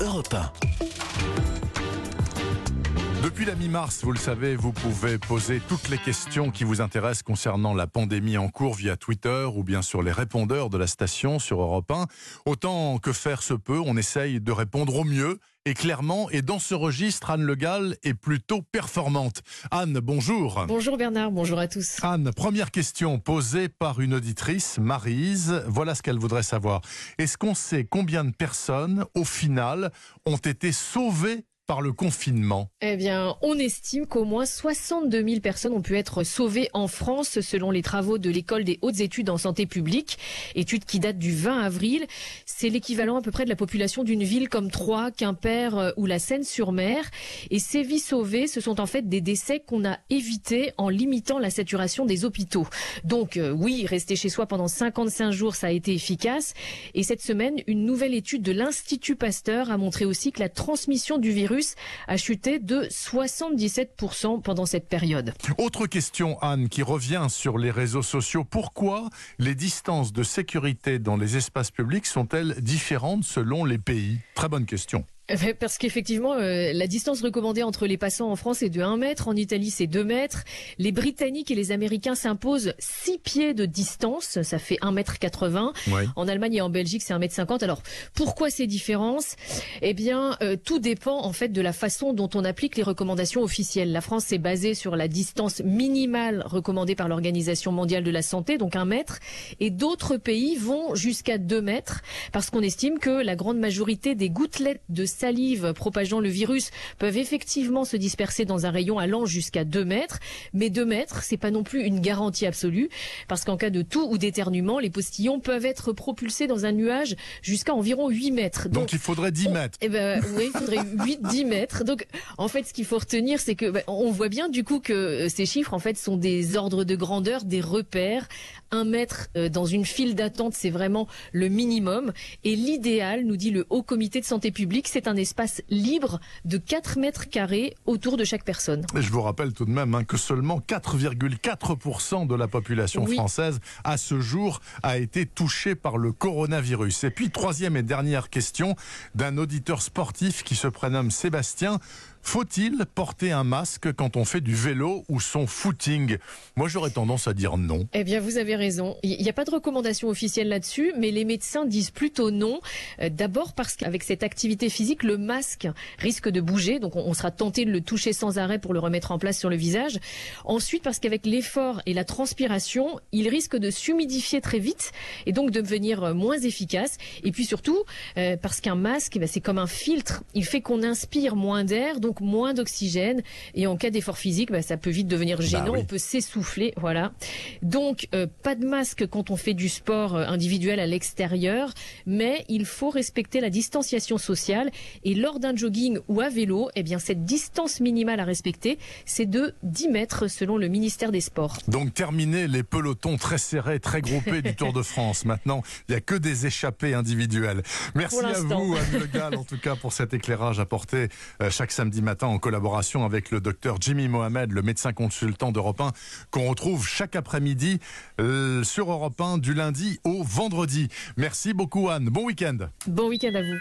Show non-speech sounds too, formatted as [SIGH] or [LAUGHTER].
Europe 1. Depuis la mi-mars, vous le savez, vous pouvez poser toutes les questions qui vous intéressent concernant la pandémie en cours via Twitter ou bien sur les répondeurs de la station sur Europe 1. Autant que faire se peut, on essaye de répondre au mieux et clairement. Et dans ce registre, Anne Le Gall est plutôt performante. Anne, bonjour. Bonjour Bernard, bonjour à tous. Anne, première question posée par une auditrice, Marise. Voilà ce qu'elle voudrait savoir. Est-ce qu'on sait combien de personnes, au final, ont été sauvées par le confinement Eh bien, on estime qu'au moins 62 000 personnes ont pu être sauvées en France selon les travaux de l'école des hautes études en santé publique, étude qui date du 20 avril. C'est l'équivalent à peu près de la population d'une ville comme Troyes, Quimper euh, ou la Seine-sur-Mer. Et ces vies sauvées, ce sont en fait des décès qu'on a évités en limitant la saturation des hôpitaux. Donc euh, oui, rester chez soi pendant 55 jours, ça a été efficace. Et cette semaine, une nouvelle étude de l'Institut Pasteur a montré aussi que la transmission du virus a chuté de 77% pendant cette période. Autre question, Anne, qui revient sur les réseaux sociaux. Pourquoi les distances de sécurité dans les espaces publics sont-elles différentes selon les pays? Très bonne question. Parce qu'effectivement, euh, la distance recommandée entre les passants en France est de 1 mètre, en Italie c'est 2 mètres. Les Britanniques et les Américains s'imposent 6 pieds de distance, ça fait 1 mètre 80. En Allemagne et en Belgique c'est 1 mètre 50. Alors pourquoi ces différences? Eh bien, euh, tout dépend en fait de la façon dont on applique les recommandations officielles. La France s'est basée sur la distance minimale recommandée par l'Organisation mondiale de la santé, donc 1 mètre, et d'autres pays vont jusqu'à 2 mètres parce qu'on estime que la grande majorité des gouttelettes de salive propageant le virus peuvent effectivement se disperser dans un rayon allant jusqu'à 2 mètres. Mais 2 mètres, c'est pas non plus une garantie absolue, parce qu'en cas de toux ou d'éternuement, les postillons peuvent être propulsés dans un nuage jusqu'à environ 8 mètres. Donc, il faudrait 10 mètres. Eh ben, oui, il faudrait [LAUGHS] 8, 10 mètres. Donc, en fait, ce qu'il faut retenir, c'est que, ben, on voit bien, du coup, que ces chiffres, en fait, sont des ordres de grandeur, des repères. Un mètre euh, dans une file d'attente, c'est vraiment le minimum. Et l'idéal, nous dit le Haut Comité de Santé Publique, c'est un espace libre de 4 mètres carrés autour de chaque personne. Et je vous rappelle tout de même hein, que seulement 4,4% de la population française à ce jour a été touchée par le coronavirus. Et puis troisième et dernière question d'un auditeur sportif qui se prénomme Sébastien. Faut-il porter un masque quand on fait du vélo ou son footing? Moi, j'aurais tendance à dire non. Eh bien, vous avez raison. Il n'y a pas de recommandation officielle là-dessus, mais les médecins disent plutôt non. Euh, d'abord parce qu'avec cette activité physique, le masque risque de bouger, donc on sera tenté de le toucher sans arrêt pour le remettre en place sur le visage. Ensuite, parce qu'avec l'effort et la transpiration, il risque de s'humidifier très vite et donc de devenir euh, moins efficace. Et puis surtout, euh, parce qu'un masque, eh ben, c'est comme un filtre. Il fait qu'on inspire moins d'air, donc moins d'oxygène. Et en cas d'effort physique, bah, ça peut vite devenir bah gênant. On peut s'essouffler, voilà. Donc, euh, pas de masque quand on fait du sport euh, individuel à l'extérieur, mais il faut respecter la distanciation sociale. Et lors d'un jogging ou à vélo, eh bien, cette distance minimale à respecter, c'est de 10 mètres selon le ministère des Sports. Donc, terminer les pelotons très serrés, très groupés du Tour de France. Maintenant, il n'y a que des échappées individuelles. Merci à vous, Anne Le Gall, en tout cas, pour cet éclairage apporté euh, chaque samedi matin en collaboration avec le docteur Jimmy Mohamed, le médecin consultant d'Europe 1, qu'on retrouve chaque après-midi euh, sur Europe 1 du lundi au vendredi. Merci beaucoup Anne. Bon week-end. Bon week-end à vous.